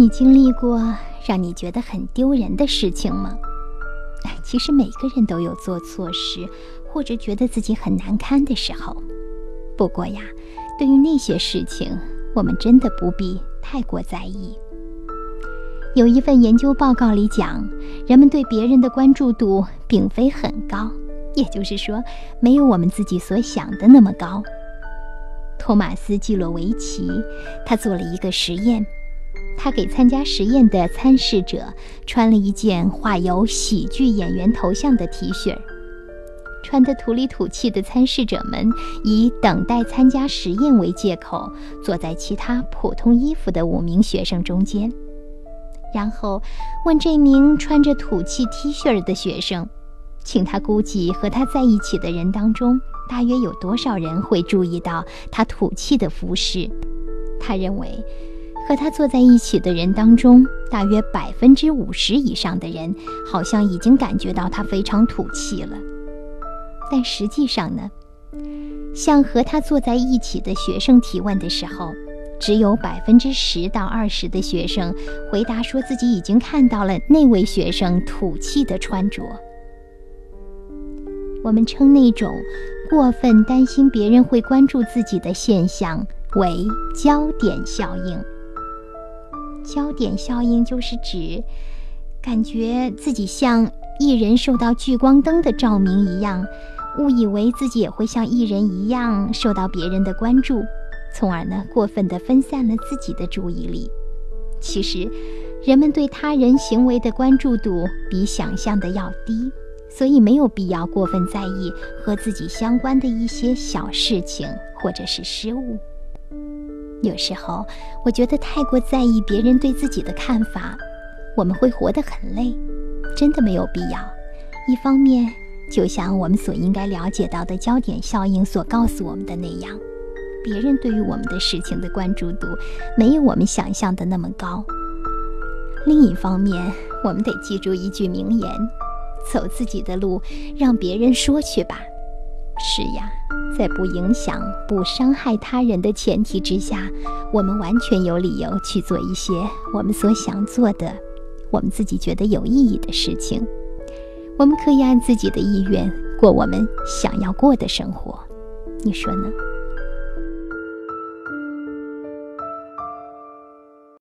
你经历过让你觉得很丢人的事情吗？其实每个人都有做错事，或者觉得自己很难堪的时候。不过呀，对于那些事情，我们真的不必太过在意。有一份研究报告里讲，人们对别人的关注度并非很高，也就是说，没有我们自己所想的那么高。托马斯·基洛维奇，他做了一个实验。他给参加实验的参试者穿了一件画有喜剧演员头像的 T 恤，穿得土里土气的参试者们以等待参加实验为借口，坐在其他普通衣服的五名学生中间，然后问这名穿着土气 T 恤的学生，请他估计和他在一起的人当中，大约有多少人会注意到他土气的服饰。他认为。和他坐在一起的人当中，大约百分之五十以上的人好像已经感觉到他非常土气了。但实际上呢，向和他坐在一起的学生提问的时候，只有百分之十到二十的学生回答说自己已经看到了那位学生土气的穿着。我们称那种过分担心别人会关注自己的现象为焦点效应。焦点效应就是指，感觉自己像艺人受到聚光灯的照明一样，误以为自己也会像艺人一样受到别人的关注，从而呢过分的分散了自己的注意力。其实，人们对他人行为的关注度比想象的要低，所以没有必要过分在意和自己相关的一些小事情或者是失误。有时候，我觉得太过在意别人对自己的看法，我们会活得很累，真的没有必要。一方面，就像我们所应该了解到的焦点效应所告诉我们的那样，别人对于我们的事情的关注度没有我们想象的那么高。另一方面，我们得记住一句名言：走自己的路，让别人说去吧。是呀。在不影响、不伤害他人的前提之下，我们完全有理由去做一些我们所想做的、我们自己觉得有意义的事情。我们可以按自己的意愿过我们想要过的生活，你说呢？